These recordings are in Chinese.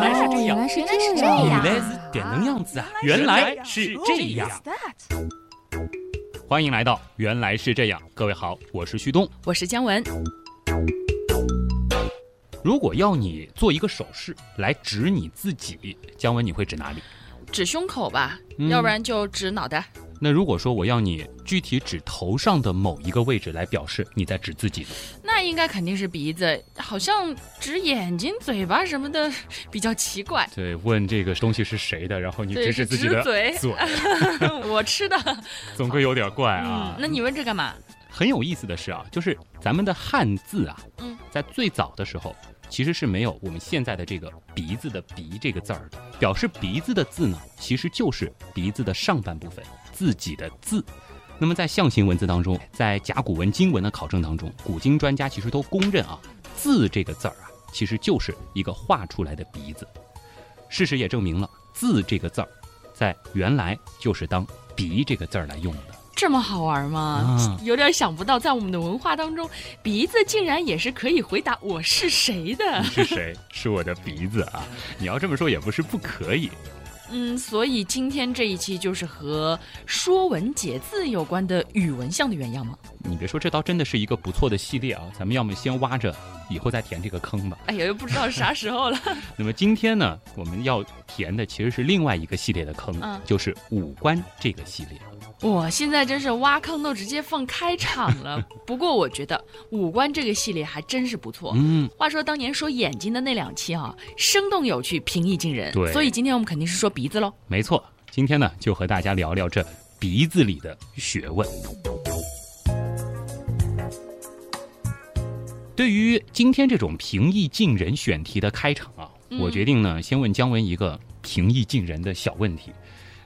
原来是这样，原来是原来是这样，原来是点能样子啊！原来是这样。欢迎来到原来是这样，各位好，我是旭东。我是姜文。如果要你做一个手势来指你自己，姜文你会指哪里？指胸口吧，嗯要不然就指脑袋。那如果说我要你具体指头上的某一个位置来表示你在指自己呢？那应该肯定是鼻子，好像指眼睛、嘴巴什么的 比较奇怪。对，问这个东西是谁的，然后你指指自己的嘴嘴，我吃的。总归有点怪啊嗯，。那你问这干嘛？很有意思的是啊，就是咱们的汉字啊，嗯，在最早的时候其实是没有我们现在的这个鼻子的鼻这个字儿的。表示鼻子的字呢，其实就是鼻子的上半部分，自己的字。那么在象形文字当中，在甲骨文、金文的考证当中，古今专家其实都公认啊，字这个字儿啊，其实就是一个画出来的鼻子。事实也证明了，字这个字儿，在原来就是当鼻这个字儿来用的。这么好玩吗？啊有点想不到，在我们的文化当中，鼻子竟然也是可以回答我是谁的你。是谁？是我的鼻子啊！你要这么说也不是不可以。嗯，所以今天这一期就是和《说文解字》有关的语文项的原样吗？你别说，这倒真的是一个不错的系列啊！咱们要么先挖着，以后再填这个坑吧。哎呀，又不知道啥时候了。那么今天呢，我们要填的其实是另外一个系列的坑，嗯就是五官这个系列。我现在真是挖坑都直接放开场了。不过我觉得五官这个系列还真是不错。嗯，话说当年说眼睛的那两期啊，生动有趣，平易近人。对所以今天我们肯定是说鼻子喽。没错。今天呢，就和大家聊聊这鼻子里的学问。对于今天这种平易近人选题的开场啊，嗯我决定呢，先问姜文一个平易近人的小问题，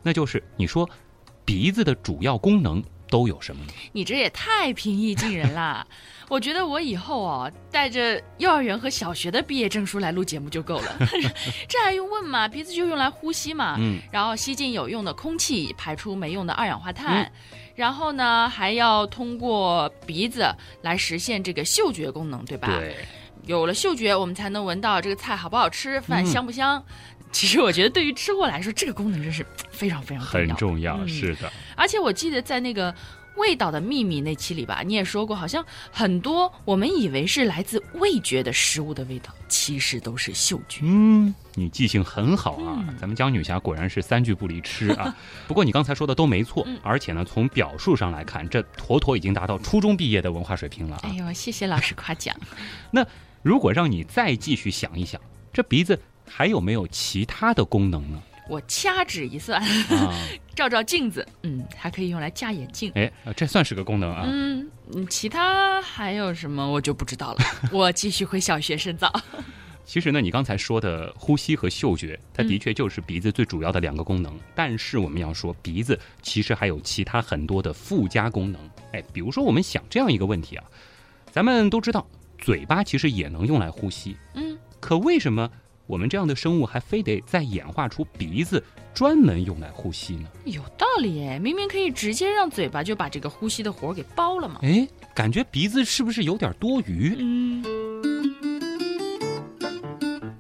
那就是你说鼻子的主要功能都有什么呢？你这也太平易近人啦！我觉得我以后哦，带着幼儿园和小学的毕业证书来录节目就够了。这还用问吗？鼻子就用来呼吸嘛，嗯，然后吸进有用的空气，排出没用的二氧化碳，嗯然后呢还要通过鼻子来实现这个嗅觉功能，对吧？对，有了嗅觉，我们才能闻到这个菜好不好吃，饭嗯香不香。其实我觉得对于吃货来说，这个功能真是非常非常重要。很重要，嗯是的。而且我记得在那个味道的秘密那期里吧，你也说过，好像很多我们以为是来自味觉的食物的味道，其实都是嗅觉。嗯，你记性很好啊！嗯咱们江女侠果然是三句不离吃啊。不过你刚才说的都没错，嗯而且呢，从表述上来看，这妥妥已经达到初中毕业的文化水平了啊。哎呦，谢谢老师夸奖。那如果让你再继续想一想，这鼻子还有没有其他的功能呢？我掐指一算，啊，照照镜子，嗯，还可以用来架眼镜。哎，呃这算是个功能啊。嗯，嗯其他还有什么我就不知道了。我继续回小学深造。其实呢，你刚才说的呼吸和嗅觉，它嗯的确就是鼻子最主要的两个功能。但是我们要说，鼻子其实还有其他很多的附加功能。哎，比如说我们想这样一个问题啊，咱们都知道，嘴巴其实也能用来呼吸，嗯，可为什么我们这样的生物还非得再演化出鼻子专门用来呼吸呢？有道理哎，明明可以直接让嘴巴就把这个呼吸的活儿给包了嘛。哎，感觉鼻子是不是有点多余？嗯，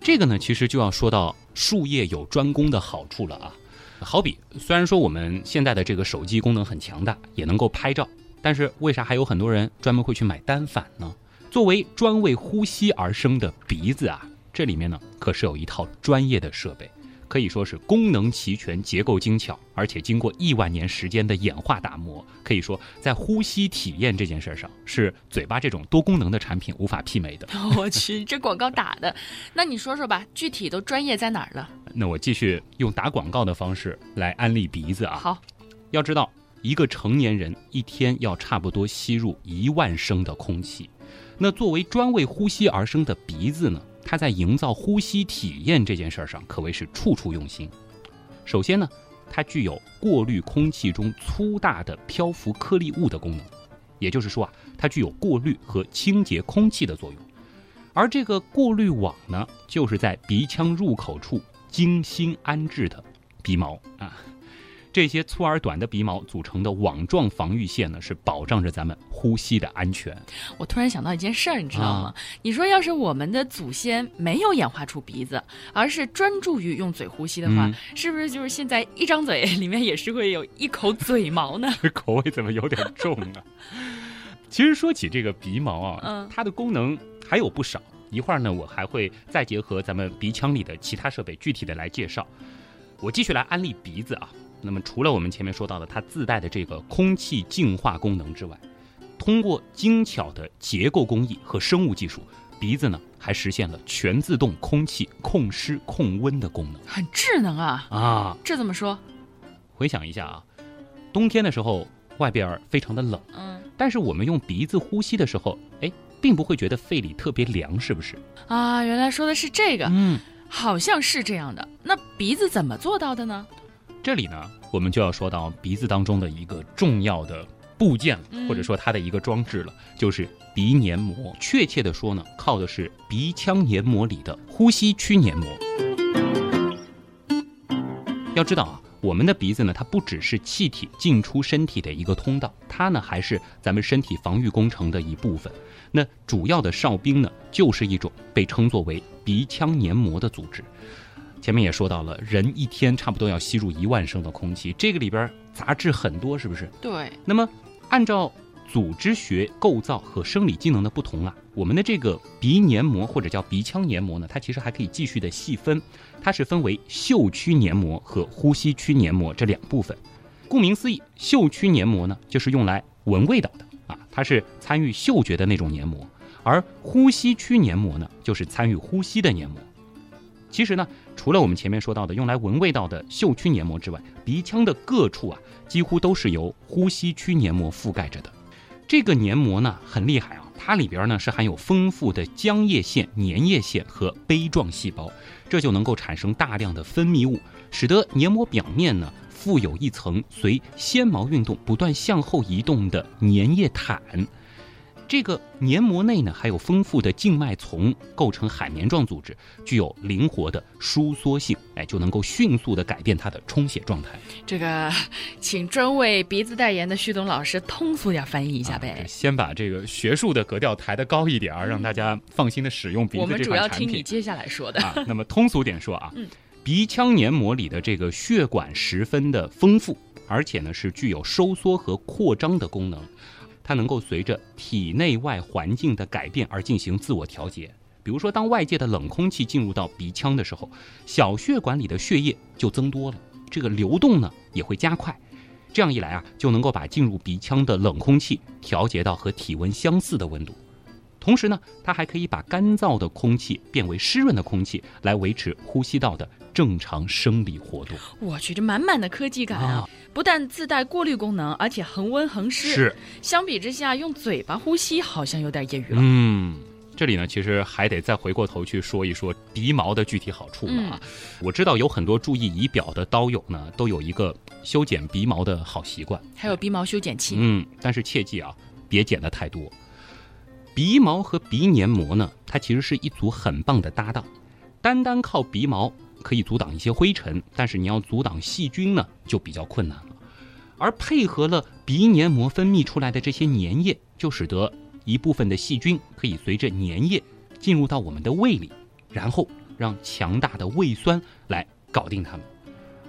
这个呢，其实就要说到术业有专攻的好处了啊。好比，虽然说我们现在的这个手机功能很强大，也能够拍照，但是为啥还有很多人专门会去买单反呢？作为专为呼吸而生的鼻子啊，这里面呢可是有一套专业的设备，可以说是功能齐全、结构精巧，而且经过亿万年时间的演化打磨，可以说在呼吸体验这件事儿上，是嘴巴这种多功能的产品无法媲美的。我去，这广告打的，那你说说吧，具体都专业在哪儿了？那我继续用打广告的方式来安利鼻子啊。好，要知道，一个成年人一天要差不多吸入一万升的空气。那作为专为呼吸而生的鼻子呢，它在营造呼吸体验这件事儿上可谓是处处用心。首先呢，它具有过滤空气中粗大的漂浮颗粒物的功能，也就是说啊，它具有过滤和清洁空气的作用。而这个过滤网呢，就是在鼻腔入口处精心安置的鼻毛啊。这些粗而短的鼻毛组成的网状防御线呢，是保障着咱们呼吸的安全。我突然想到一件事儿，你知道吗？啊你说要是我们的祖先没有演化出鼻子，而是专注于用嘴呼吸的话，嗯是不是就是现在一张嘴里面也是会有一口嘴毛呢？口味怎么有点重啊？其实说起这个鼻毛啊，嗯它的功能还有不少。一会儿呢，我还会再结合咱们鼻腔里的其他设备，具体的来介绍。我继续来安利鼻子啊。那么除了我们前面说到的它自带的这个空气净化功能之外，通过精巧的结构工艺和生物技术，鼻子呢还实现了全自动空气控湿控温的功能很智能啊！啊。这怎么说？回想一下啊，冬天的时候外边儿非常的冷。嗯但是我们用鼻子呼吸的时候，哎，并不会觉得肺里特别凉，是不是？啊，原来说的是这个，嗯，好像是这样的。那鼻子怎么做到的呢？这里呢，我们就要说到鼻子当中的一个重要的部件了，或者说它的一个装置了，就是鼻黏膜。确切的说呢，靠的是鼻腔黏膜里的呼吸区黏膜。要知道啊，我们的鼻子呢，它不只是气体进出身体的一个通道，它呢还是咱们身体防御工程的一部分。那主要的哨兵呢，就是一种被称作为鼻腔黏膜的组织。前面也说到了，人一天差不多要吸入一万升的空气，这个里边杂质很多，是不是？对，那么按照组织学构造和生理机能的不同啊，我们的这个鼻黏膜或者叫鼻腔黏膜呢，它其实还可以继续的细分，它是分为嗅区黏膜和呼吸区黏膜这两部分。顾名思义，嗅区黏膜呢就是用来闻味道的啊，它是参与嗅觉的那种黏膜，而呼吸区黏膜呢就是参与呼吸的黏膜。其实呢，除了我们前面说到的用来闻味道的嗅区黏膜之外，鼻腔的各处啊，几乎都是由呼吸区黏膜覆盖着的。这个黏膜呢很厉害啊，它里边呢是含有丰富的浆液腺、粘液腺和杯状细胞，这就能够产生大量的分泌物，使得黏膜表面呢附有一层随纤毛运动不断向后移动的粘液毯。这个黏膜内呢还有丰富的静脉丛，构成海绵状组织，具有灵活的收缩性，哎，就能够迅速的改变它的充血状态。这个，请专为鼻子代言的旭东老师通俗点翻译一下啊呗这。先把这个学术的格调抬得高一点儿，让大家放心的使用鼻子这我们主要听你接下来说的。啊。那么通俗点说啊嗯，鼻腔黏膜里的这个血管十分的丰富，而且呢是具有收缩和扩张的功能，它能够随着体内外环境的改变而进行自我调节。比如说，当外界的冷空气进入到鼻腔的时候，小血管里的血液就增多了，这个流动呢也会加快。这样一来啊，就能够把进入鼻腔的冷空气调节到和体温相似的温度。同时呢，它还可以把干燥的空气变为湿润的空气，来维持呼吸道的正常生理活动。我去，这满满的科技感啊！啊不但自带过滤功能，而且恒温恒湿。是，相比之下，用嘴巴呼吸好像有点业余了。嗯，这里呢，其实还得再回过头去说一说鼻毛的具体好处了啊。我知道有很多注意仪表的刀友呢，都有一个修剪鼻毛的好习惯。还有鼻毛修剪器。嗯，但是切记啊，别剪得太多。鼻毛和鼻黏膜呢，它其实是一组很棒的搭档。单单靠鼻毛可以阻挡一些灰尘，但是你要阻挡细菌呢，就比较困难了。而配合了鼻黏膜分泌出来的这些粘液，就使得一部分的细菌可以随着粘液进入到我们的胃里，然后让强大的胃酸来搞定它们。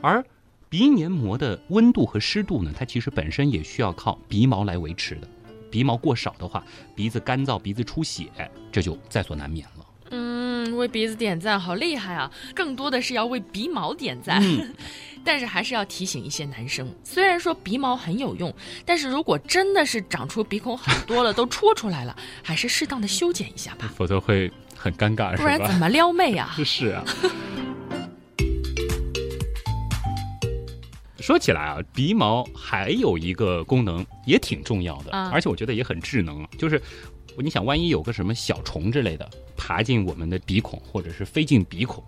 而鼻黏膜的温度和湿度呢，它其实本身也需要靠鼻毛来维持的。鼻毛过少的话，鼻子干燥、鼻子出血，这就在所难免了。嗯，为鼻子点赞，好厉害啊！更多的是要为鼻毛点赞。嗯 但是还是要提醒一些男生，虽然说鼻毛很有用，但是如果真的是长出鼻孔很多了，都戳出来了，还是适当的修剪一下吧，否则会很尴尬，不然？怎么撩妹啊？是啊。说起来啊，鼻毛还有一个功能也挺重要的，啊而且我觉得也很智能，就是你想，万一有个什么小虫之类的爬进我们的鼻孔，或者是飞进鼻孔，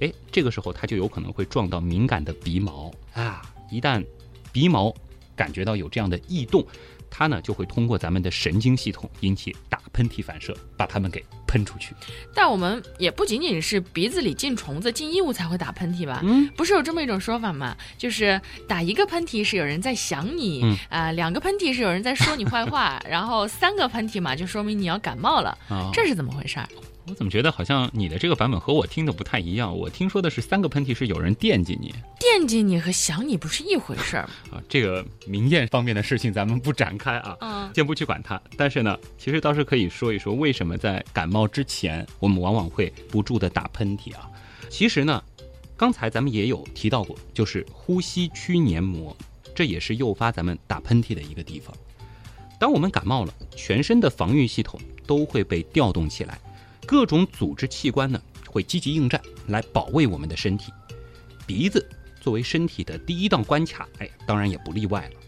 哎，这个时候它就有可能会撞到敏感的鼻毛啊。一旦鼻毛感觉到有这样的异动，它呢就会通过咱们的神经系统引起打喷嚏反射，把它们给喷出去。但我们也不仅仅是鼻子里进虫子、进异物才会打喷嚏吧？嗯，不是有这么一种说法吗？就是打一个喷嚏是有人在想你，嗯啊、两个喷嚏是有人在说你坏话，然后三个喷嚏嘛，就说明你要感冒了，啊，这是怎么回事儿？我怎么觉得好像你的这个版本和我听的不太一样？我听说的是三个喷嚏是有人惦记你惦记你和想你不是一回事儿吗？啊，这个明艳方面的事情咱们不展开啊。嗯，先不去管它，但是呢，其实倒是可以说一说为什么在感冒之前，我们往往会不住的打喷嚏啊。其实呢，刚才咱们也有提到过，就是呼吸区黏膜，这也是诱发咱们打喷嚏的一个地方。当我们感冒了，全身的防御系统都会被调动起来，各种组织器官呢会积极应战来保卫我们的身体。鼻子作为身体的第一道关卡，哎，当然也不例外了。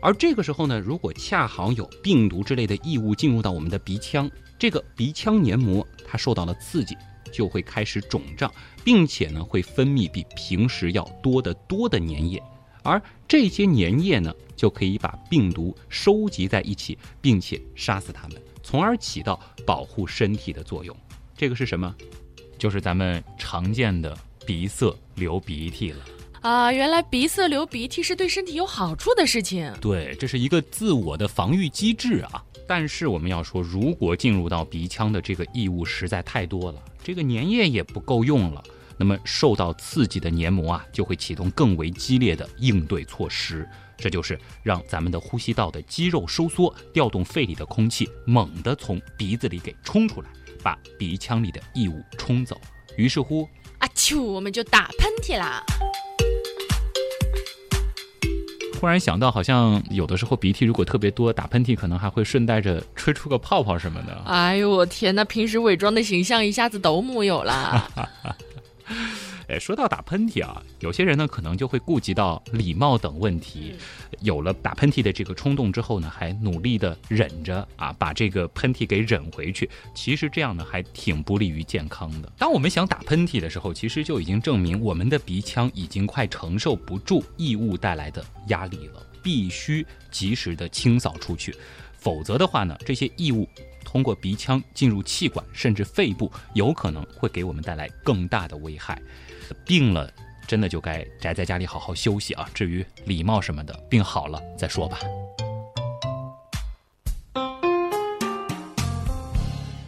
而这个时候呢，如果恰好有病毒之类的异物进入到我们的鼻腔，这个鼻腔黏膜它受到了刺激，就会开始肿胀，并且呢会分泌比平时要多得多的粘液，而这些粘液呢就可以把病毒收集在一起，并且杀死它们，从而起到保护身体的作用。这个是什么？就是咱们常见的鼻塞、流鼻涕了。啊，原来鼻塞流鼻涕是对身体有好处的事情。对，这是一个自我的防御机制啊。但是我们要说，如果进入到鼻腔的这个异物实在太多了，这个粘液也不够用了，那么受到刺激的黏膜啊，就会启动更为激烈的应对措施，这就是让咱们的呼吸道的肌肉收缩，调动肺里的空气，猛地从鼻子里给冲出来，把鼻腔里的异物冲走。于是乎，啊啾，我们就打喷嚏啦。忽然想到，好像有的时候鼻涕如果特别多，打喷嚏可能还会顺带着吹出个泡泡什么的。哎呦我天呐，平时伪装的形象一下子都木有啦。哎，说到打喷嚏啊，有些人呢可能就会顾及到礼貌等问题，有了打喷嚏的这个冲动之后呢，还努力的忍着啊，把这个喷嚏给忍回去。其实这样呢，还挺不利于健康的。当我们想打喷嚏的时候，其实就已经证明我们的鼻腔已经快承受不住异物带来的压力了，必须及时的清扫出去，否则的话呢，这些异物。通过鼻腔进入气管，甚至肺部，有可能会给我们带来更大的危害。病了，真的就该宅在家里好好休息啊！至于礼貌什么的，病好了再说吧。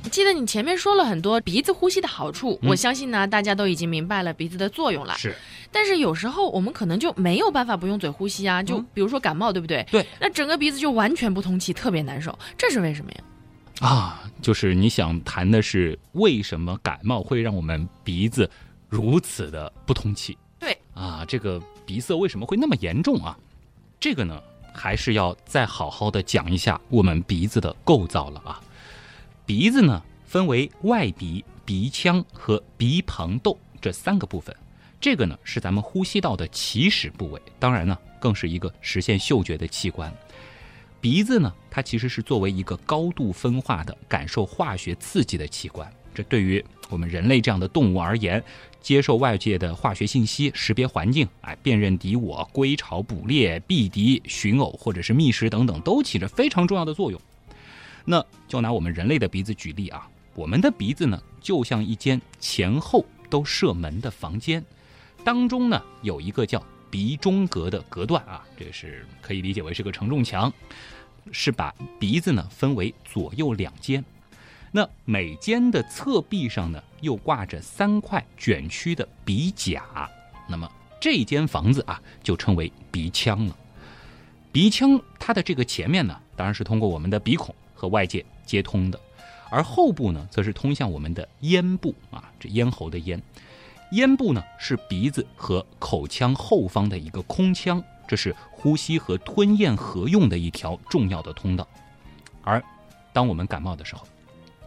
记得你前面说了很多鼻子呼吸的好处，嗯我相信呢，大家都已经明白了鼻子的作用了。是，但是有时候我们可能就没有办法不用嘴呼吸啊，就嗯比如说感冒，对不对？对。那整个鼻子就完全不通气，特别难受，这是为什么呀？啊，就是你想谈的是为什么感冒会让我们鼻子如此的不通气？对啊，这个鼻塞为什么会那么严重啊？这个呢，还是要再好好的讲一下我们鼻子的构造了啊。鼻子呢分为外鼻、鼻腔和鼻旁窦这三个部分。这个呢是咱们呼吸道的起始部位，当然呢更是一个实现嗅觉的器官。鼻子呢，它其实是作为一个高度分化的感受化学刺激的器官。这对于我们人类这样的动物而言，接受外界的化学信息、识别环境、哎，辨认敌我、归巢、捕猎、避敌、寻偶或者是觅食等等，都起着非常重要的作用。那就拿我们人类的鼻子举例啊，我们的鼻子呢，就像一间前后都射门的房间，当中呢有一个叫鼻中隔的隔断啊，这是可以理解为是个承重墙，是把鼻子呢分为左右两间。那每间的侧壁上呢，又挂着三块卷曲的鼻甲。那么这间房子啊，就称为鼻腔了。鼻腔它的这个前面呢，当然是通过我们的鼻孔和外界接通的，而后部呢，则是通向我们的咽部啊，这咽喉的咽。咽部呢是鼻子和口腔后方的一个空腔，这是呼吸和吞咽合用的一条重要的通道。而当我们感冒的时候，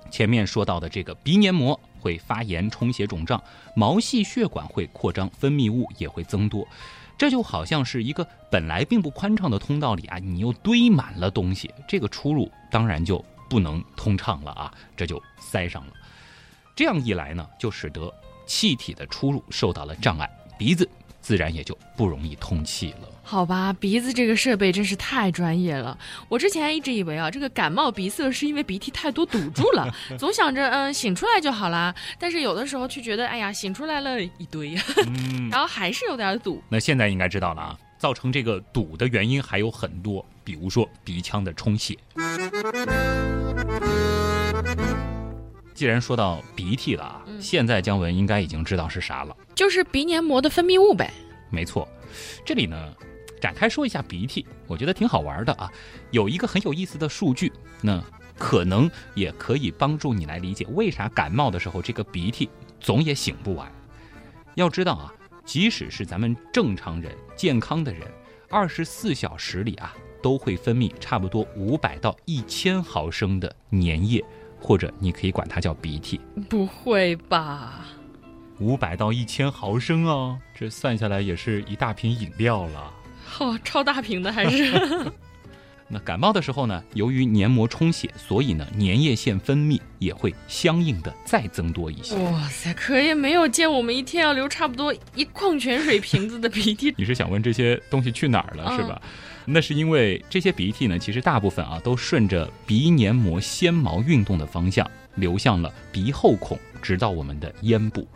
前面说到的这个鼻黏膜会发炎、充血、肿胀，毛细血管会扩张，分泌物也会增多。这就好像是一个本来并不宽敞的通道里啊，你又堆满了东西，这个出入当然就不能通畅了啊，这就塞上了。这样一来呢，就使得气体的出入受到了障碍，鼻子自然也就不容易通气了。好吧，鼻子这个设备真是太专业了。我之前一直以为啊，这个感冒鼻塞是因为鼻涕太多堵住了，总想着嗯醒出来就好啦。但是有的时候却觉得，哎呀，醒出来了一堆，嗯，然后还是有点堵。那现在应该知道了啊，造成这个堵的原因还有很多，比如说鼻腔的充血。既然说到鼻涕了啊，现在姜文应该已经知道是啥了，就是鼻黏膜的分泌物呗。没错，这里呢。展开说一下鼻涕，我觉得挺好玩的啊。有一个很有意思的数据，那可能也可以帮助你来理解为啥感冒的时候这个鼻涕总也醒不完。要知道啊，即使是咱们正常人、健康的人，二十四小时里啊都会分泌差不多五百到一千毫升的粘液，或者你可以管它叫鼻涕。不会吧？五百到一千毫升啊，这算下来也是一大瓶饮料了。哦，超大瓶的还是？那感冒的时候呢，由于黏膜充血，所以呢，粘液腺分泌也会相应的再增多一些。哇塞，可也没有见我们一天要流差不多一矿泉水瓶子的鼻涕。你是想问这些东西去哪儿了是吧？那是因为这些鼻涕呢，其实大部分啊都顺着鼻黏膜纤毛运动的方向流向了鼻后孔，直到我们的咽部。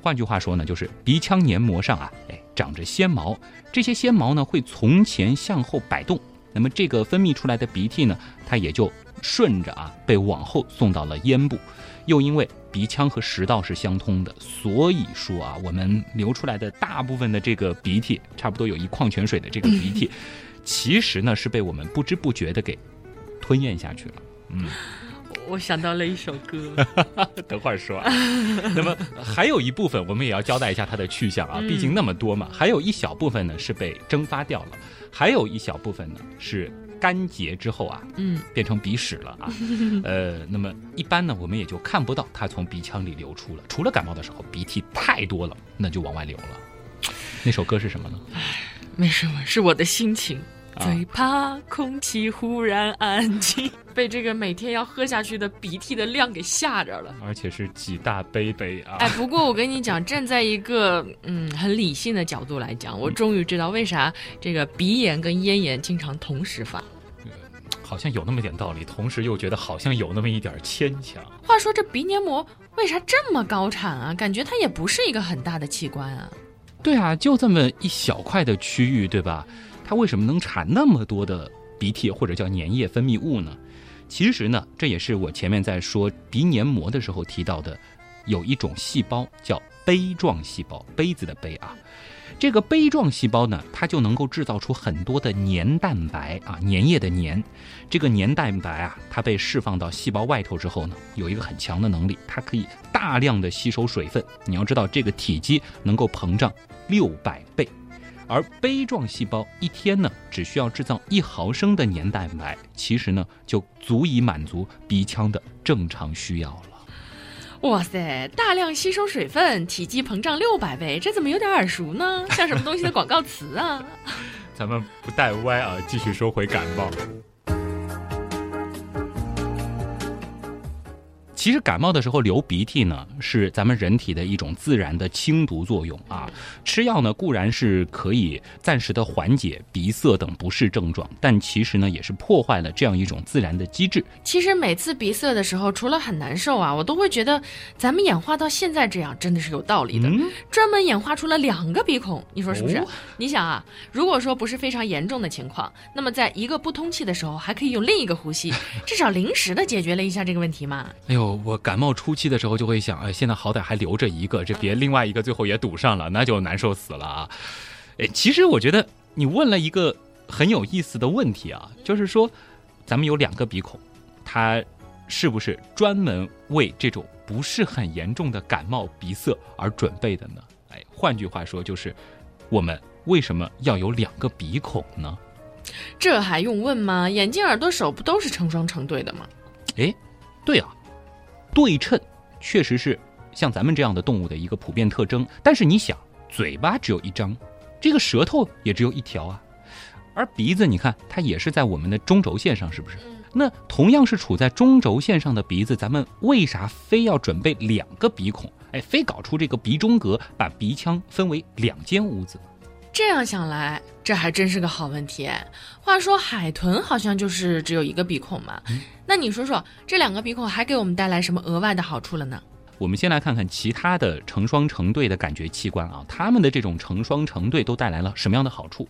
换句话说呢，就是鼻腔黏膜上啊，哎。长着纤毛，这些纤毛呢会从前向后摆动，那么这个分泌出来的鼻涕呢，它也就顺着啊被往后送到了咽部。又因为鼻腔和食道是相通的，所以说啊，我们流出来的大部分的这个鼻涕，差不多有一矿泉水的这个鼻涕，其实呢是被我们不知不觉的给吞咽下去了。嗯。我想到了一首歌，等会儿说。那么还有一部分，我们也要交代一下它的去向啊，毕竟那么多嘛。还有一小部分呢是被蒸发掉了，还有一小部分呢是干结之后啊，嗯，变成鼻屎了啊。呃，那么一般呢，我们也就看不到它从鼻腔里流出了。除了感冒的时候鼻涕太多了，那就往外流了。那首歌是什么呢？唉，没什么，是我的心情。最怕空气忽然安静，被这个每天要喝下去的鼻涕的量给吓着了，而且是几大杯杯啊！哎，不过我跟你讲，站在一个嗯很理性的角度来讲，我终于知道为啥这个鼻炎跟咽炎经常同时发，好像有那么点道理，同时又觉得好像有那么一点牵强。话说这鼻黏膜为啥这么高产啊？感觉它也不是一个很大的器官啊。对啊，就这么一小块的区域，对吧？它为什么能产那么多的鼻涕或者叫粘液分泌物呢？其实呢，这也是我前面在说鼻黏膜的时候提到的，有一种细胞叫杯状细胞，杯子的杯啊。这个杯状细胞呢，它就能够制造出很多的粘蛋白啊，粘液的粘。这个粘蛋白啊，它被释放到细胞外头之后呢，有一个很强的能力，它可以大量的吸收水分。你要知道，这个体积能够膨胀六百倍。而杯状细胞一天呢，只需要制造一毫升的粘蛋白，其实呢，就足以满足鼻腔的正常需要了。哇塞，大量吸收水分，体积膨胀六百倍，这怎么有点耳熟呢？像什么东西的广告词啊？咱们不带歪啊，继续说回感冒。其实感冒的时候流鼻涕呢，是咱们人体的一种自然的清毒作用啊。吃药呢固然是可以暂时的缓解鼻塞等不适症状，但其实呢也是破坏了这样一种自然的机制。其实每次鼻塞的时候，除了很难受啊，我都会觉得咱们演化到现在这样真的是有道理的。专门演化出了两个鼻孔，你说是不是？你想啊，如果说不是非常严重的情况，那么在一个不通气的时候，还可以用另一个呼吸，至少临时的解决了一下这个问题嘛。哎呦。我感冒初期的时候就会想，哎，现在好歹还留着一个，这别另外一个最后也堵上了，那就难受死了啊！哎，其实我觉得你问了一个很有意思的问题啊，就是说，咱们有两个鼻孔，它是不是专门为这种不是很严重的感冒鼻塞而准备的呢？哎，换句话说，就是我们为什么要有两个鼻孔呢？这还用问吗？眼睛、耳朵、手不都是成双成对的吗？哎，对啊。对称确实是像咱们这样的动物的一个普遍特征，但是你想，嘴巴只有一张，这个舌头也只有一条啊，而鼻子，你看它也是在我们的中轴线上，是不是？那同样是处在中轴线上的鼻子，咱们为啥非要准备两个鼻孔？哎，非搞出这个鼻中隔，把鼻腔分为两间屋子？这样想来，这还真是个好问题。话说海豚好像就是只有一个鼻孔嘛，那你说说这两个鼻孔还给我们带来什么额外的好处了呢？我们先来看看其他的成双成对的感觉器官啊，它们的这种成双成对都带来了什么样的好处？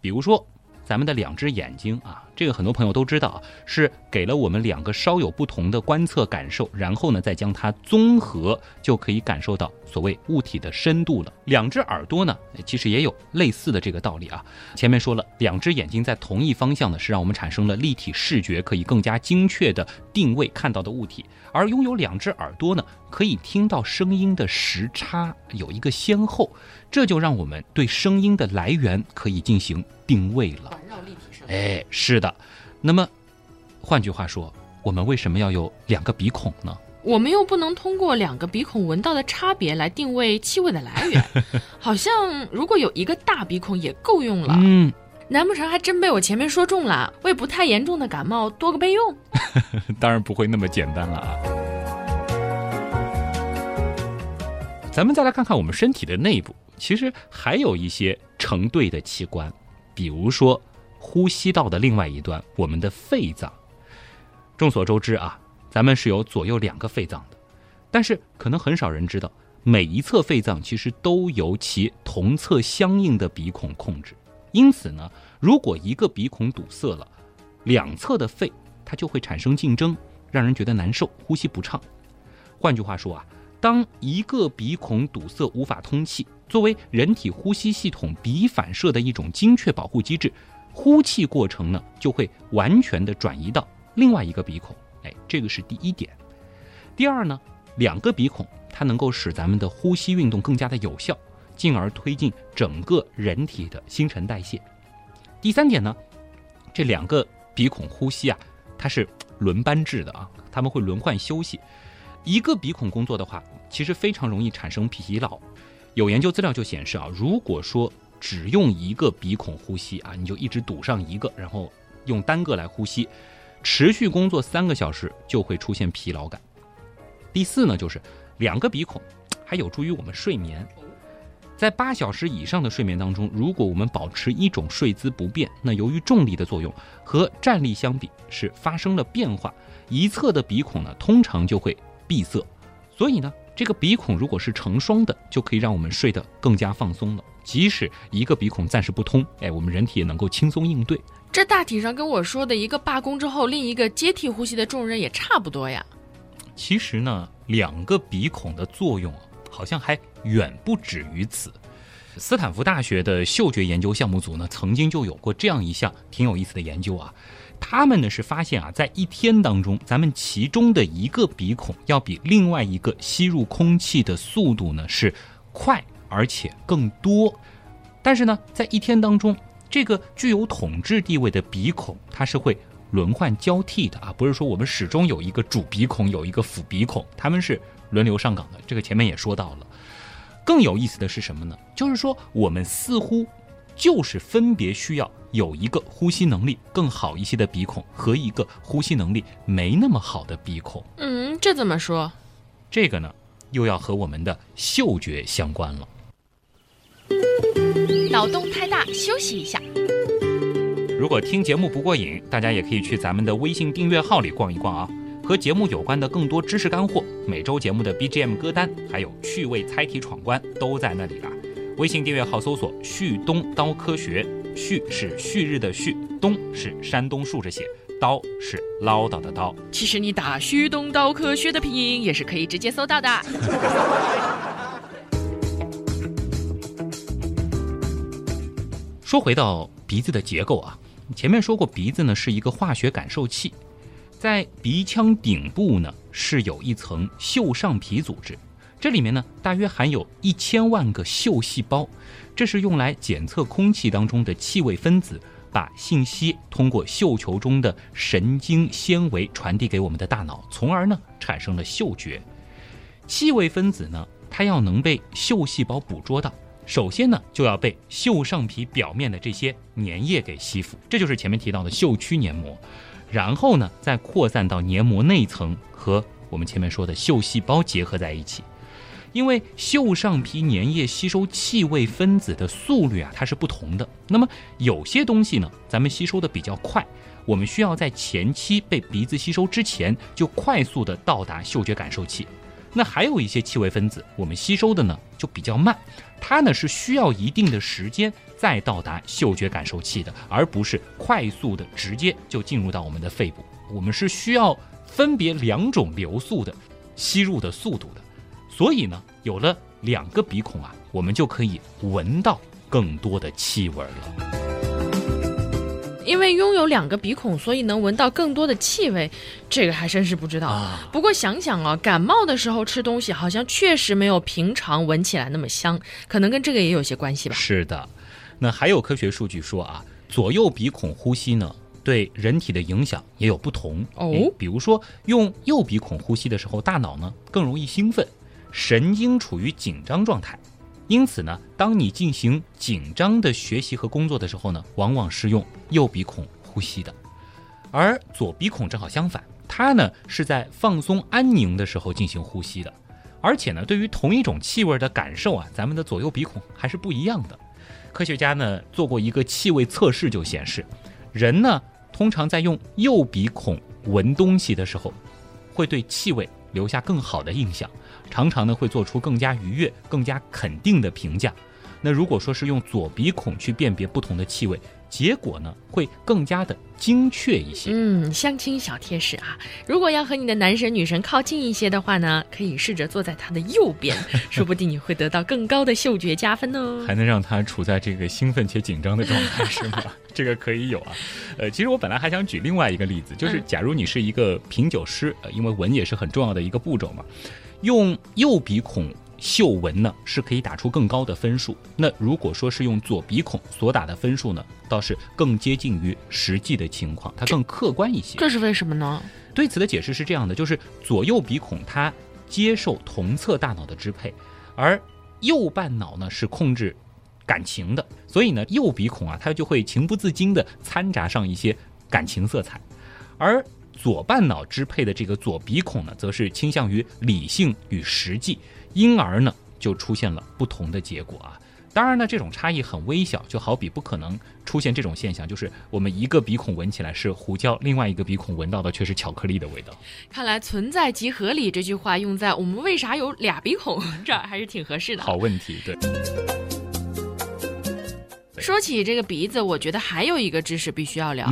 比如说。咱们的两只眼睛啊，这个很多朋友都知道，是给了我们两个稍有不同的观测感受，然后呢再将它综合，就可以感受到所谓物体的深度了。两只耳朵呢，其实也有类似的这个道理啊。前面说了，两只眼睛在同一方向呢，是让我们产生了立体视觉，可以更加精确的定位看到的物体。而拥有两只耳朵呢，可以听到声音的时差有一个先后，这就让我们对声音的来源可以进行定位了。环绕立体。哎，是的。那么，换句话说，我们为什么要有两个鼻孔呢？我们又不能通过两个鼻孔闻到的差别来定位气味的来源。好像如果有一个大鼻孔也够用了。嗯。难不成还真被我前面说中了？为不太严重的感冒多个备用？当然不会那么简单了啊！咱们再来看看我们身体的内部，其实还有一些成对的器官，比如说呼吸道的另外一端，我们的肺脏。众所周知啊，咱们是有左右两个肺脏的，但是可能很少人知道，每一侧肺脏其实都由其同侧相应的鼻孔控制。因此呢，如果一个鼻孔堵塞了，两侧的肺它就会产生竞争，让人觉得难受，呼吸不畅。换句话说啊，当一个鼻孔堵塞无法通气，作为人体呼吸系统鼻反射的一种精确保护机制，呼气过程呢就会完全的转移到另外一个鼻孔。哎，这个是第一点。第二呢，两个鼻孔它能够使咱们的呼吸运动更加的有效。进而推进整个人体的新陈代谢。第三点呢，这两个鼻孔呼吸啊，它是轮班制的啊，他们会轮换休息。一个鼻孔工作的话，其实非常容易产生疲劳。有研究资料就显示啊，如果说只用一个鼻孔呼吸啊，你就一直堵上一个，然后用单个来呼吸，持续工作三个小时就会出现疲劳感。第四呢，就是两个鼻孔还有助于我们睡眠。在八小时以上的睡眠当中，如果我们保持一种睡姿不变，那由于重力的作用和站立相比是发生了变化，一侧的鼻孔呢通常就会闭塞，所以呢，这个鼻孔如果是成双的，就可以让我们睡得更加放松了。即使一个鼻孔暂时不通，哎，我们人体也能够轻松应对。这大体上跟我说的一个罢工之后另一个接替呼吸的重任也差不多呀。其实呢，两个鼻孔的作用好像还。远不止于此。斯坦福大学的嗅觉研究项目组呢，曾经就有过这样一项挺有意思的研究啊。他们呢是发现啊，在一天当中，咱们其中的一个鼻孔要比另外一个吸入空气的速度呢是快而且更多。但是呢，在一天当中，这个具有统治地位的鼻孔它是会轮换交替的啊，不是说我们始终有一个主鼻孔，有一个辅鼻孔，他们是轮流上岗的。这个前面也说到了。更有意思的是什么呢？就是说，我们似乎就是分别需要有一个呼吸能力更好一些的鼻孔和一个呼吸能力没那么好的鼻孔。嗯，这怎么说？这个呢，又要和我们的嗅觉相关了。脑洞太大，休息一下。如果听节目不过瘾，大家也可以去咱们的微信订阅号里逛一逛啊。和节目有关的更多知识干货，每周节目的 BGM 歌单，还有趣味猜题闯关都在那里了。微信订阅号搜索“旭东刀科学”，旭是旭日的旭，东是山东竖着写，刀是唠叨的刀。其实你打“旭东刀科学”的拼音也是可以直接搜到的。说回到鼻子的结构啊，前面说过，鼻子呢是一个化学感受器。在鼻腔顶部呢，是有一层嗅上皮组织，这里面呢大约含有一千万个嗅细胞，这是用来检测空气当中的气味分子，把信息通过嗅球中的神经纤维传递给我们的大脑，从而呢产生了嗅觉。气味分子呢，它要能被嗅细胞捕捉到，首先呢就要被嗅上皮表面的这些粘液给吸附，这就是前面提到的嗅区黏膜。然后呢，再扩散到黏膜内层，和我们前面说的嗅细胞结合在一起。因为嗅上皮粘液吸收气味分子的速率啊，它是不同的。那么有些东西呢，咱们吸收的比较快，我们需要在前期被鼻子吸收之前，就快速的到达嗅觉感受器。那还有一些气味分子，我们吸收的呢就比较慢，它呢是需要一定的时间再到达嗅觉感受器的，而不是快速的直接就进入到我们的肺部。我们是需要分别两种流速的吸入的速度的。所以呢，有了两个鼻孔啊，我们就可以闻到更多的气味了。因为拥有两个鼻孔，所以能闻到更多的气味，这个还真是不知道。啊不过想想啊，感冒的时候吃东西，好像确实没有平常闻起来那么香，可能跟这个也有些关系吧。是的，那还有科学数据说啊，左右鼻孔呼吸呢，对人体的影响也有不同哦。比如说，用右鼻孔呼吸的时候，大脑呢更容易兴奋。神经处于紧张状态，因此呢，当你进行紧张的学习和工作的时候呢，往往是用右鼻孔呼吸的，而左鼻孔正好相反，它呢是在放松安宁的时候进行呼吸的。而且呢，对于同一种气味的感受啊，咱们的左右鼻孔还是不一样的。科学家呢做过一个气味测试，就显示，人呢通常在用右鼻孔闻东西的时候，会对气味留下更好的印象。常常呢会做出更加愉悦、更加肯定的评价。那如果说是用左鼻孔去辨别不同的气味，结果呢会更加的精确一些。嗯，相亲小贴士啊，如果要和你的男神女神靠近一些的话呢，可以试着坐在他的右边，说不定你会得到更高的嗅觉加分哦。还能让他处在这个兴奋且紧张的状态，是吗？这个可以有啊。呃，其实我本来还想举另外一个例子，就是假如你是一个品酒师，呃，因为闻也是很重要的一个步骤嘛。用右鼻孔嗅闻呢，是可以打出更高的分数。那如果说是用左鼻孔所打的分数呢，倒是更接近于实际的情况，它更客观一些。这是为什么呢？对此的解释是这样的：就是左右鼻孔它接受同侧大脑的支配，而右半脑呢是控制感情的，所以呢右鼻孔啊它就会情不自禁地掺杂上一些感情色彩，而。左半脑支配的这个左鼻孔呢，则是倾向于理性与实际，因而呢就出现了不同的结果啊。当然呢，这种差异很微小，就好比不可能出现这种现象，就是我们一个鼻孔闻起来是胡椒，另外一个鼻孔闻到的却是巧克力的味道。看来“存在即合理”这句话用在我们为啥有俩鼻孔这儿还是挺合适的。好问题，对。说起这个鼻子，我觉得还有一个知识必须要聊。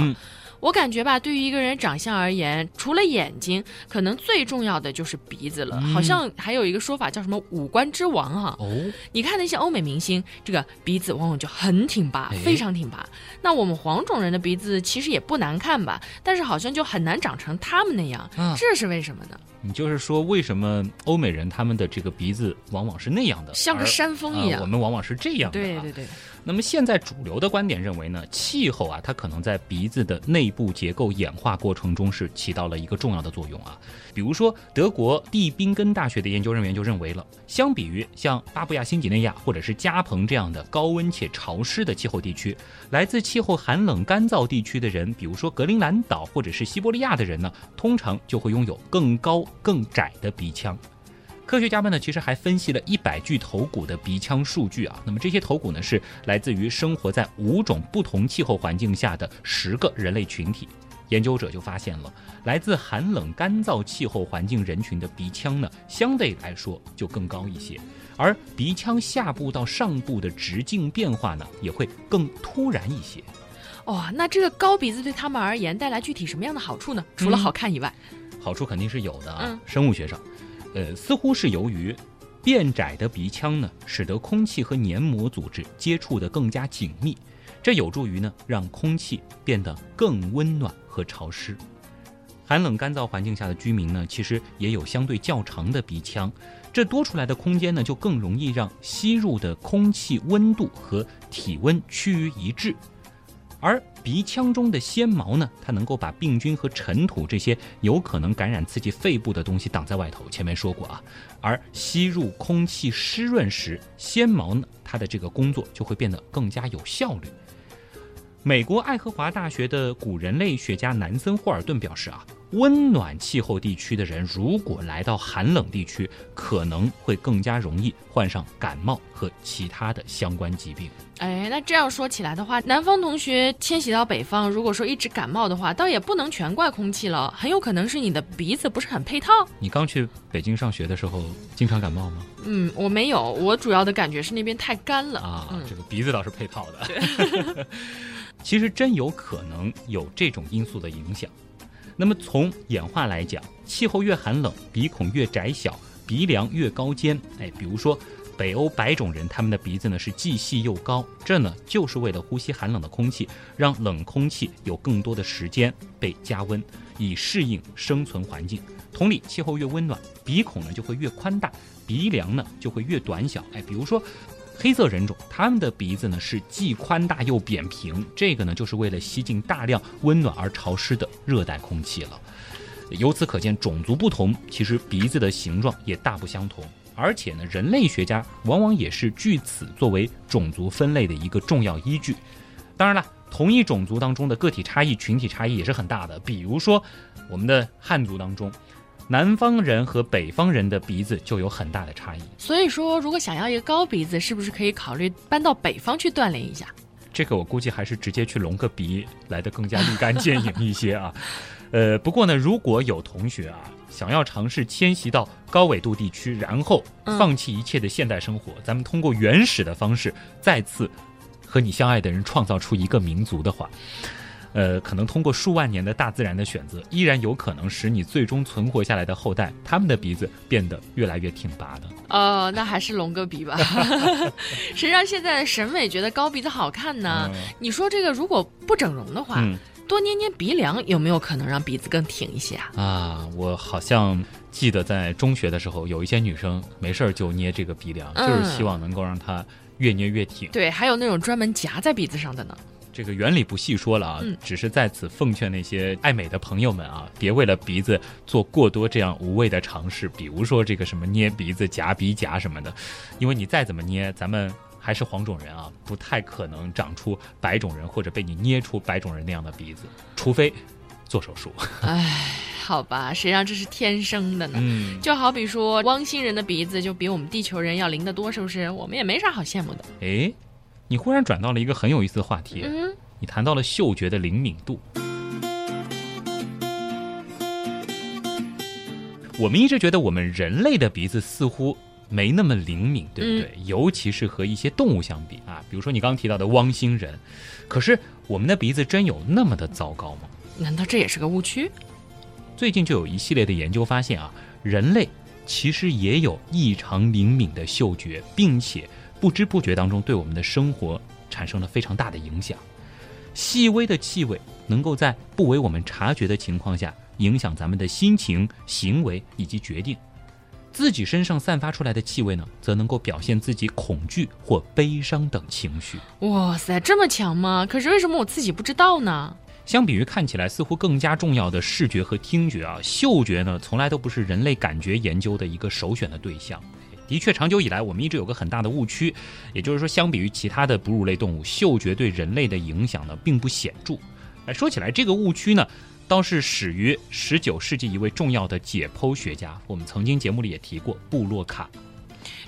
我感觉吧，对于一个人长相而言，除了眼睛，可能最重要的就是鼻子了。好像还有一个说法叫什么“五官之王”哈。哦，你看那些欧美明星，这个鼻子往往就很挺拔，非常挺拔。那我们黄种人的鼻子其实也不难看吧，但是好像就很难长成他们那样。这是为什么呢？你就是说，为什么欧美人他们的这个鼻子往往是那样的，像个山峰一样？我们往往是这样的。对对对。那么现在主流的观点认为呢，气候啊，它可能在鼻子的内部结构演化过程中是起到了一个重要的作用啊。比如说，德国蒂宾根大学的研究人员就认为了，相比于像巴布亚新几内亚或者是加蓬这样的高温且潮湿的气候地区，来自气候寒冷干燥地区的人，比如说格陵兰岛或者是西伯利亚的人呢，通常就会拥有更高更窄的鼻腔。科学家们呢，其实还分析了一百具头骨的鼻腔数据啊。那么这些头骨呢，是来自于生活在五种不同气候环境下的十个人类群体。研究者就发现了，来自寒冷干燥气候环境人群的鼻腔呢，相对来说就更高一些，而鼻腔下部到上部的直径变化呢，也会更突然一些。哇，那这个高鼻子对他们而言带来具体什么样的好处呢？除了好看以外，好处肯定是有的啊。生物学上。呃，似乎是由于变窄的鼻腔呢，使得空气和黏膜组织接触的更加紧密，这有助于呢让空气变得更温暖和潮湿。寒冷干燥环境下的居民呢，其实也有相对较长的鼻腔，这多出来的空间呢，就更容易让吸入的空气温度和体温趋于一致。而鼻腔中的纤毛呢，它能够把病菌和尘土这些有可能感染刺激肺部的东西挡在外头。前面说过啊，而吸入空气湿润时，纤毛呢，它的这个工作就会变得更加有效率。美国爱荷华大学的古人类学家南森霍尔顿表示啊，温暖气候地区的人，如果来到寒冷地区，可能会更加容易患上感冒和其他的相关疾病。哎，那这样说起来的话，南方同学迁徙到北方，如果说一直感冒的话，倒也不能全怪空气了，很有可能是你的鼻子不是很配套。你刚去北京上学的时候，经常感冒吗？嗯，我没有，我主要的感觉是那边太干了啊。这个鼻子倒是配套的。其实真有可能有这种因素的影响。那么从演化来讲，气候越寒冷，鼻孔越窄小，鼻梁越高尖。哎，比如说北欧白种人，他们的鼻子呢是既细又高，这呢就是为了呼吸寒冷的空气，让冷空气有更多的时间被加温，以适应生存环境。同理，气候越温暖，鼻孔呢就会越宽大，鼻梁呢就会越短小。哎，比如说。黑色人种，他们的鼻子呢是既宽大又扁平，这个呢就是为了吸进大量温暖而潮湿的热带空气了。由此可见，种族不同，其实鼻子的形状也大不相同。而且呢，人类学家往往也是据此作为种族分类的一个重要依据。当然了，同一种族当中的个体差异、群体差异也是很大的。比如说，我们的汉族当中。南方人和北方人的鼻子就有很大的差异，所以说，如果想要一个高鼻子，是不是可以考虑搬到北方去锻炼一下？这个我估计还是直接去隆个鼻来的更加立竿见影一些啊。呃，不过呢，如果有同学啊想要尝试迁徙到高纬度地区，然后放弃一切的现代生活，咱们通过原始的方式再次和你相爱的人创造出一个民族的话。呃，可能通过数万年的大自然的选择，依然有可能使你最终存活下来的后代，他们的鼻子变得越来越挺拔的。哦，那还是龙哥鼻吧。谁让现在的审美觉得高鼻子好看呢？你说这个如果不整容的话，多捏捏鼻梁，有没有可能让鼻子更挺一些啊？啊，我好像记得在中学的时候，有一些女生没事儿就捏这个鼻梁，就是希望能够让它越捏越挺。对，还有那种专门夹在鼻子上的呢。这个原理不细说了啊，只是在此奉劝那些爱美的朋友们啊，别为了鼻子做过多这样无谓的尝试，比如说这个什么捏鼻子、夹鼻夹什么的，因为你再怎么捏，咱们还是黄种人啊，不太可能长出白种人或者被你捏出白种人那样的鼻子，除非做手术。唉，好吧，谁让这是天生的呢？嗯，就好比说汪星人的鼻子就比我们地球人要灵得多，是不是？我们也没啥好羡慕的。哎。你忽然转到了一个很有意思的话题，你谈到了嗅觉的灵敏度。我们一直觉得我们人类的鼻子似乎没那么灵敏，对不对？尤其是和一些动物相比啊，比如说你刚刚提到的汪星人。可是我们的鼻子真有那么的糟糕吗？难道这也是个误区？最近就有一系列的研究发现啊，人类其实也有异常灵敏的嗅觉，并且。不知不觉当中，对我们的生活产生了非常大的影响。细微的气味能够在不为我们察觉的情况下，影响咱们的心情、行为以及决定。自己身上散发出来的气味呢，则能够表现自己恐惧或悲伤等情绪。哇塞，这么强吗？可是为什么我自己不知道呢？相比于看起来似乎更加重要的视觉和听觉啊，嗅觉呢，从来都不是人类感觉研究的一个首选的对象。的确，长久以来我们一直有个很大的误区，也就是说，相比于其他的哺乳类动物，嗅觉对人类的影响呢并不显著。哎，说起来，这个误区呢倒是始于十九世纪一位重要的解剖学家，我们曾经节目里也提过布洛卡。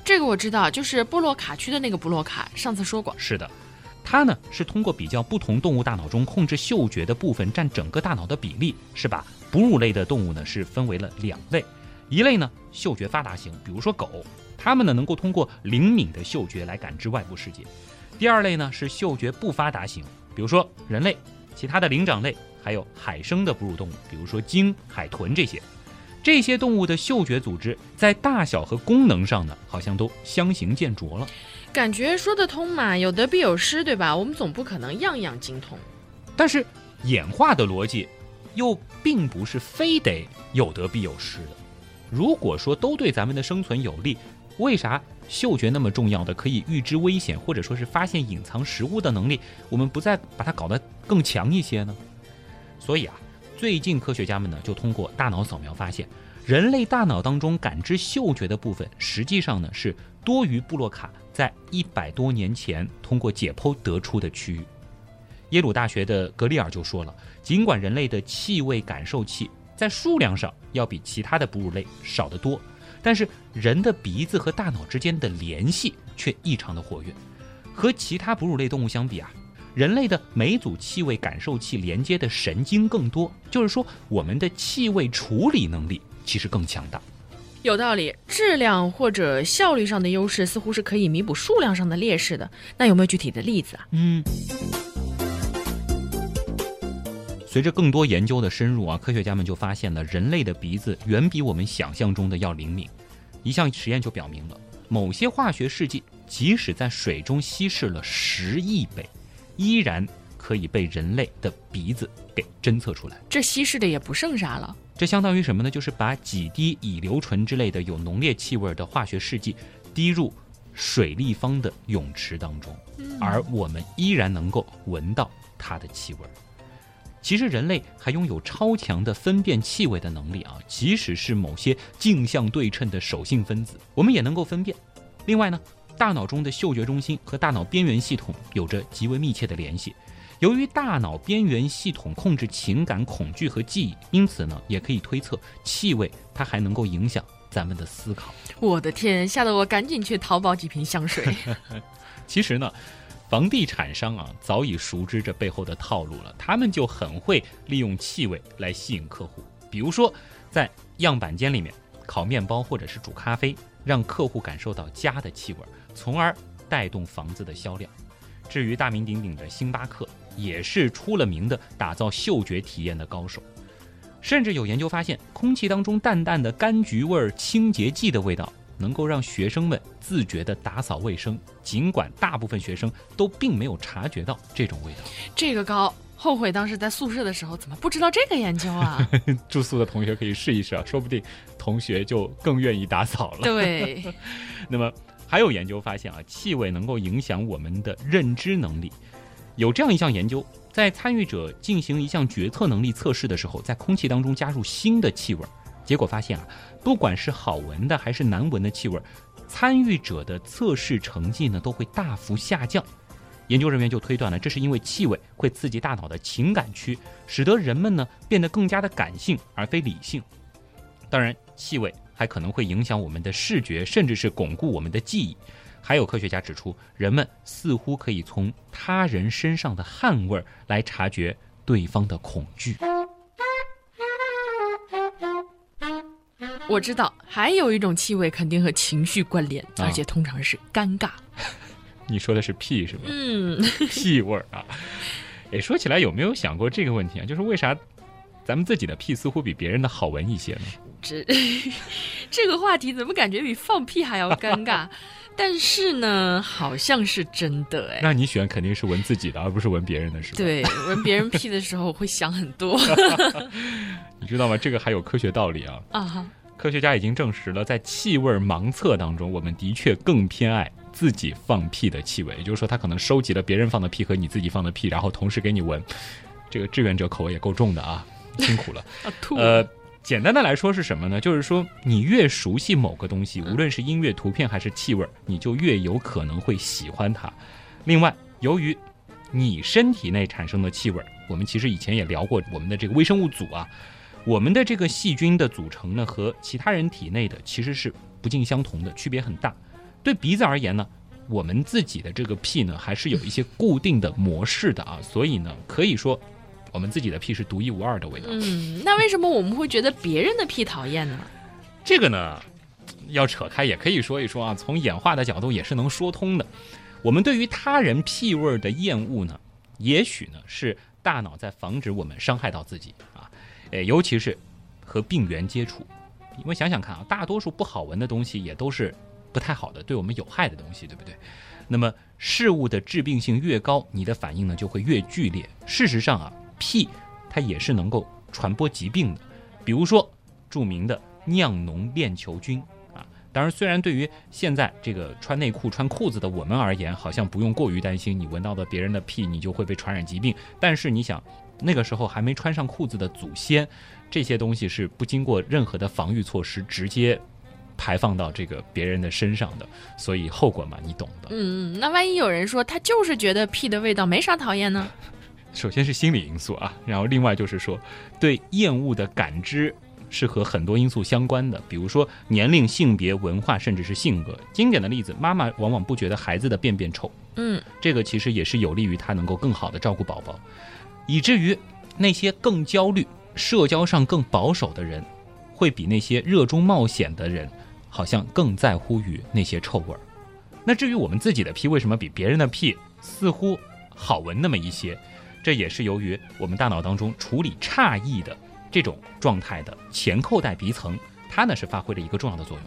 这个我知道，就是布洛卡区的那个布洛卡，上次说过。是的，他呢是通过比较不同动物大脑中控制嗅觉的部分占整个大脑的比例，是把哺乳类的动物呢是分为了两类，一类呢嗅觉发达型，比如说狗。它们呢能够通过灵敏的嗅觉来感知外部世界。第二类呢是嗅觉不发达型，比如说人类、其他的灵长类，还有海生的哺乳动物，比如说鲸、海豚这些。这些动物的嗅觉组织在大小和功能上呢，好像都相形见拙了。感觉说得通嘛，有得必有失，对吧？我们总不可能样样精通。但是演化的逻辑，又并不是非得有得必有失的。如果说都对咱们的生存有利，为啥嗅觉那么重要的可以预知危险或者说是发现隐藏食物的能力，我们不再把它搞得更强一些呢？所以啊，最近科学家们呢就通过大脑扫描发现，人类大脑当中感知嗅觉的部分，实际上呢是多于布洛卡在一百多年前通过解剖得出的区域。耶鲁大学的格里尔就说了，尽管人类的气味感受器在数量上要比其他的哺乳类少得多，但是人的鼻子和大脑之间的联系却异常的活跃。和其他哺乳类动物相比啊，人类的每组气味感受器连接的神经更多，就是说我们的气味处理能力其实更强大。有道理，质量或者效率上的优势似乎是可以弥补数量上的劣势的。那有没有具体的例子啊？嗯，随着更多研究的深入啊，科学家们就发现了人类的鼻子远比我们想象中的要灵敏。一项实验就表明了，某些化学试剂即使在水中稀释了十亿倍，依然可以被人类的鼻子给侦测出来。这稀释的也不剩啥了。这相当于什么呢？就是把几滴乙硫醇之类的有浓烈气味的化学试剂滴入水立方的泳池当中，而我们依然能够闻到它的气味。其实人类还拥有超强的分辨气味的能力啊！即使是某些镜像对称的手性分子，我们也能够分辨。另外呢，大脑中的嗅觉中心和大脑边缘系统有着极为密切的联系。由于大脑边缘系统控制情感、恐惧和记忆，因此呢，也可以推测气味它还能够影响咱们的思考。我的天，吓得我赶紧去淘宝几瓶香水。其实呢，房地产商啊早已熟知这背后的套路了，他们就很会利用气味来吸引客户。比如说，在样板间里面烤面包或者是煮咖啡，让客户感受到家的气味，从而带动房子的销量。至于大名鼎鼎的星巴克。也是出了名的打造嗅觉体验的高手，甚至有研究发现，空气当中淡淡的柑橘味儿、清洁剂的味道，能够让学生们自觉地打扫卫生，尽管大部分学生都并没有察觉到这种味道。这个高，后悔当时在宿舍的时候怎么不知道这个研究啊？住宿的同学可以试一试啊，说不定同学就更愿意打扫了。对。那么还有研究发现啊，气味能够影响我们的认知能力。有这样一项研究，在参与者进行一项决策能力测试的时候，在空气当中加入新的气味，结果发现啊，不管是好闻的还是难闻的气味，参与者的测试成绩呢都会大幅下降。研究人员就推断了，这是因为气味会刺激大脑的情感区，使得人们呢变得更加的感性而非理性。当然，气味还可能会影响我们的视觉，甚至是巩固我们的记忆。还有科学家指出，人们似乎可以从他人身上的汗味儿来察觉对方的恐惧。我知道，还有一种气味肯定和情绪关联，而且通常是尴尬。你说的是屁是吗？嗯，屁味儿啊！哎，说起来有没有想过这个问题啊？就是为啥咱们自己的屁似乎比别人的好闻一些呢？这 这个话题怎么感觉比放屁还要尴尬？但是呢，好像是真的哎。那你选肯定是闻自己的，而不是闻别人的，是吧？对，闻别人屁的时候会想很多。你知道吗？这个还有科学道理啊！啊，科学家已经证实了，在气味盲测当中，我们的确更偏爱自己放屁的气味。也就是说，他可能收集了别人放的屁和你自己放的屁，然后同时给你闻。这个志愿者口味也够重的啊，辛苦了。呃。简单的来说是什么呢？就是说，你越熟悉某个东西，无论是音乐、图片还是气味，你就越有可能会喜欢它。另外，由于你身体内产生的气味，我们其实以前也聊过我们的这个微生物组啊，我们的这个细菌的组成呢，和其他人体内的其实是不尽相同的，区别很大。对鼻子而言呢，我们自己的这个屁呢，还是有一些固定的模式的啊，所以呢，可以说。我们自己的屁是独一无二的味道。嗯，那为什么我们会觉得别人的屁讨厌呢？这个呢，要扯开也可以说一说啊。从演化的角度也是能说通的。我们对于他人屁味儿的厌恶呢，也许呢是大脑在防止我们伤害到自己。呃，尤其是和病原接触，因为想想看啊，大多数不好闻的东西也都是不太好的，对我们有害的东西，对不对？那么事物的致病性越高，你的反应呢就会越剧烈。事实上啊。屁，它也是能够传播疾病的，比如说著名的酿脓链球菌啊。当然，虽然对于现在这个穿内裤、穿裤子的我们而言，好像不用过于担心，你闻到的别人的屁，你就会被传染疾病。但是你想，那个时候还没穿上裤子的祖先，这些东西是不经过任何的防御措施，直接排放到这个别人的身上的，所以后果嘛，你懂的。嗯嗯，那万一有人说他就是觉得屁的味道没啥讨厌呢？首先是心理因素啊，然后另外就是说对厌恶的感知。是和很多因素相关的，比如说年龄、性别、文化，甚至是性格。经典的例子，妈妈往往不觉得孩子的便便臭，嗯，这个其实也是有利于她能够更好的照顾宝宝，以至于那些更焦虑、社交上更保守的人，会比那些热衷冒险的人，好像更在乎于那些臭味儿。那至于我们自己的屁为什么比别人的屁似乎好闻那么一些，这也是由于我们大脑当中处理诧异的。这种状态的前扣带鼻层，它呢是发挥了一个重要的作用。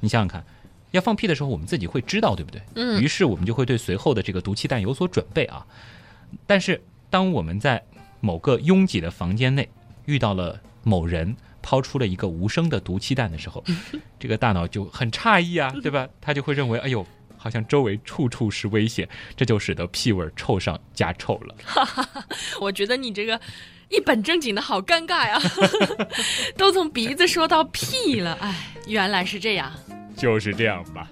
你想想看，要放屁的时候，我们自己会知道，对不对？嗯。于是我们就会对随后的这个毒气弹有所准备啊。但是当我们在某个拥挤的房间内遇到了某人抛出了一个无声的毒气弹的时候，这个大脑就很诧异啊，对吧？他就会认为，哎呦，好像周围处处是危险，这就使得屁味臭上加臭了。我觉得你这个。一本正经的好尴尬呀，都从鼻子说到屁了，哎，原来是这样，就是这样吧。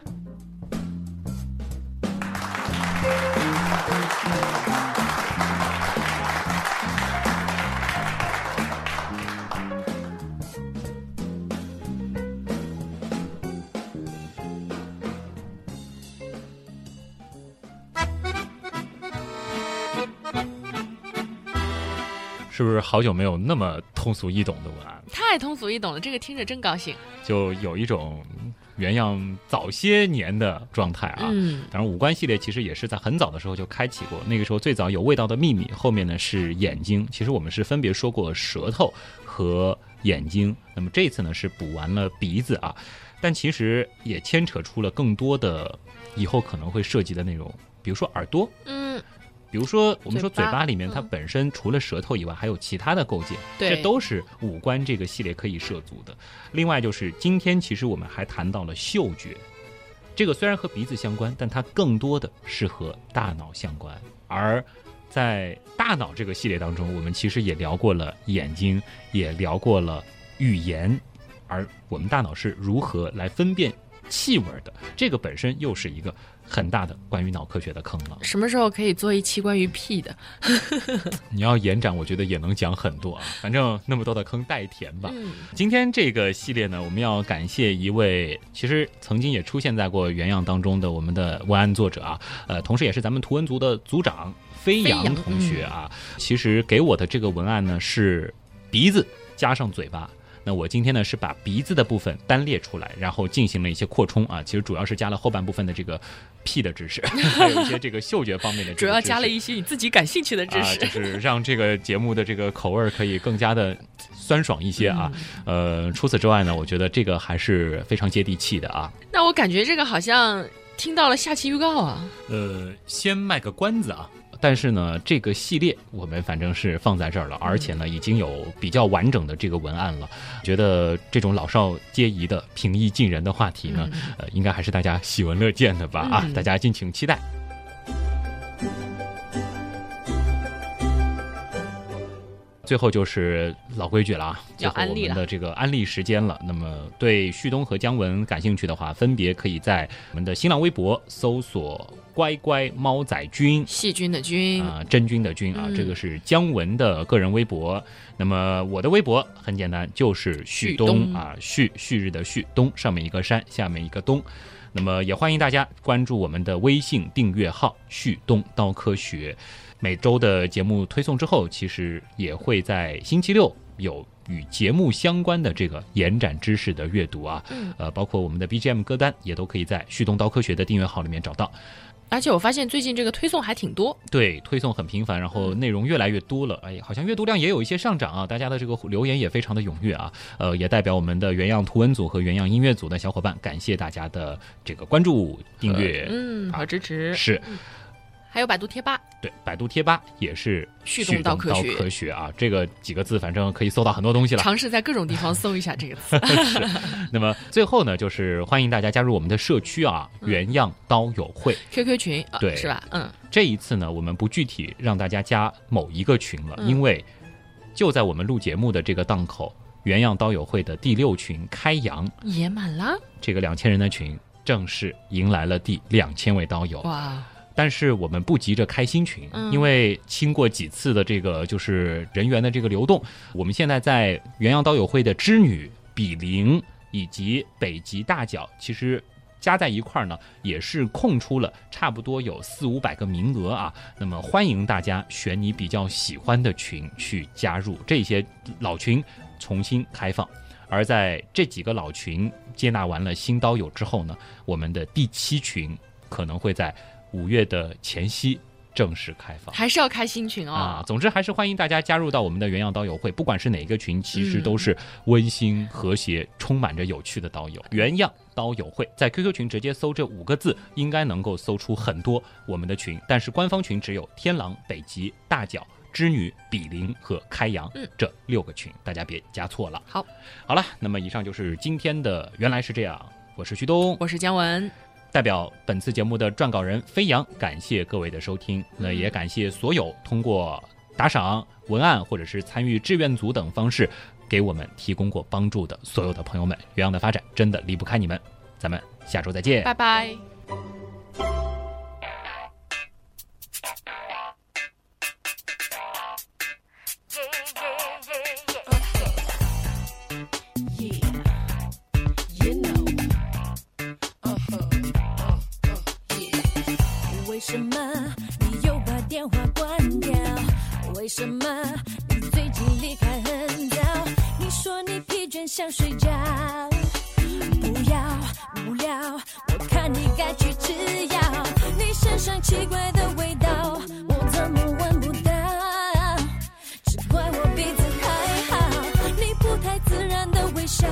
是不是好久没有那么通俗易懂的文案？太通俗易懂了，这个听着真高兴。就有一种原样早些年的状态啊。嗯。当然，五官系列其实也是在很早的时候就开启过。那个时候最早有味道的秘密，后面呢是眼睛。其实我们是分别说过舌头和眼睛。那么这次呢是补完了鼻子啊，但其实也牵扯出了更多的以后可能会涉及的内容，比如说耳朵。嗯。比如说，我们说嘴巴里面它本身除了舌头以外，还有其他的构建，这都是五官这个系列可以涉足的。另外就是今天其实我们还谈到了嗅觉，这个虽然和鼻子相关，但它更多的是和大脑相关。而在大脑这个系列当中，我们其实也聊过了眼睛，也聊过了语言，而我们大脑是如何来分辨气味的，这个本身又是一个。很大的关于脑科学的坑了。什么时候可以做一期关于屁的？你要延展，我觉得也能讲很多啊。反正那么多的坑待填吧。今天这个系列呢，我们要感谢一位，其实曾经也出现在过原样当中的我们的文案作者啊，呃，同时也是咱们图文组的组长飞扬同学啊。其实给我的这个文案呢是鼻子加上嘴巴。那我今天呢是把鼻子的部分单列出来，然后进行了一些扩充啊，其实主要是加了后半部分的这个屁的知识，还有一些这个嗅觉方面的。主要加了一些你自己感兴趣的知识，就是让这个节目的这个口味可以更加的酸爽一些啊。呃，除此之外呢，我觉得这个还是非常接地气的啊。那我感觉这个好像听到了下期预告啊。呃，先卖个关子啊。但是呢，这个系列我们反正是放在这儿了，而且呢，已经有比较完整的这个文案了。觉得这种老少皆宜的平易近人的话题呢，呃，应该还是大家喜闻乐见的吧？啊，大家敬请期待。最后就是老规矩了啊，最后我们的这个安利时间了。那么对旭东和姜文感兴趣的话，分别可以在我们的新浪微博搜索“乖乖猫仔君”，细菌的菌啊，真菌的菌啊，这个是姜文的个人微博。那么我的微博很简单，就是旭东啊，旭旭日的旭东，上面一个山，下面一个东。那么也欢迎大家关注我们的微信订阅号“旭东刀科学”。每周的节目推送之后，其实也会在星期六有与节目相关的这个延展知识的阅读啊，呃，包括我们的 BGM 歌单也都可以在“旭东刀科学”的订阅号里面找到。而且我发现最近这个推送还挺多，对，推送很频繁，然后内容越来越多了，哎，好像阅读量也有一些上涨啊，大家的这个留言也非常的踊跃啊，呃，也代表我们的原样图文组和原样音乐组的小伙伴，感谢大家的这个关注、订阅，嗯，和支持，是。还有百度贴吧，对，百度贴吧也是旭东到科学科学啊，这个几个字反正可以搜到很多东西了。尝试在各种地方搜一下这个词。那么最后呢，就是欢迎大家加入我们的社区啊，原样刀友会 QQ 群，对，是吧？嗯。这一次呢，我们不具体让大家加某一个群了，因为就在我们录节目的这个档口，原样刀友会的第六群开阳也满了，这个两千人的群正式迎来了第两千位刀友。哇！但是我们不急着开新群，因为经过几次的这个就是人员的这个流动，我们现在在元阳刀友会的织女、比邻以及北极大角，其实加在一块儿呢，也是空出了差不多有四五百个名额啊。那么欢迎大家选你比较喜欢的群去加入，这些老群重新开放。而在这几个老群接纳完了新刀友之后呢，我们的第七群可能会在。五月的前夕正式开放，还是要开新群哦。啊，总之还是欢迎大家加入到我们的原样刀友会，不管是哪一个群，其实都是温馨和谐、充满着有趣的刀友。原样刀友会在 QQ 群直接搜这五个字，应该能够搜出很多我们的群。但是官方群只有天狼、北极、大角、织女、比邻和开阳这六个群，大家别加错了。好，好了，那么以上就是今天的原来是这样。我是徐东，我是姜文。代表本次节目的撰稿人飞扬，感谢各位的收听。那也感谢所有通过打赏、文案或者是参与志愿组等方式给我们提供过帮助的所有的朋友们。原样的发展真的离不开你们，咱们下周再见，拜拜。什么你又把电话关掉？为什么你最近离开很早？你说你疲倦想睡觉，不要无聊，我看你该去吃药。你身上奇怪的味道，我怎么闻不到？只怪我鼻子还好，你不太自然的微笑。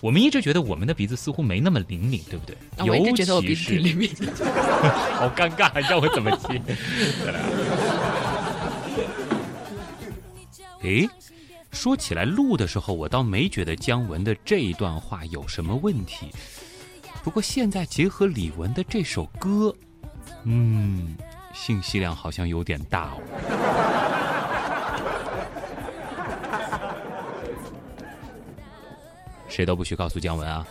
我们一直觉得我们的鼻子似乎没那么灵敏，对不对？我一直觉得我鼻子灵敏。好尴尬，你让我怎么接？哎，说起来录的时候，我倒没觉得姜文的这一段话有什么问题。不过现在结合李玟的这首歌，嗯，信息量好像有点大哦。谁都不许告诉姜文啊！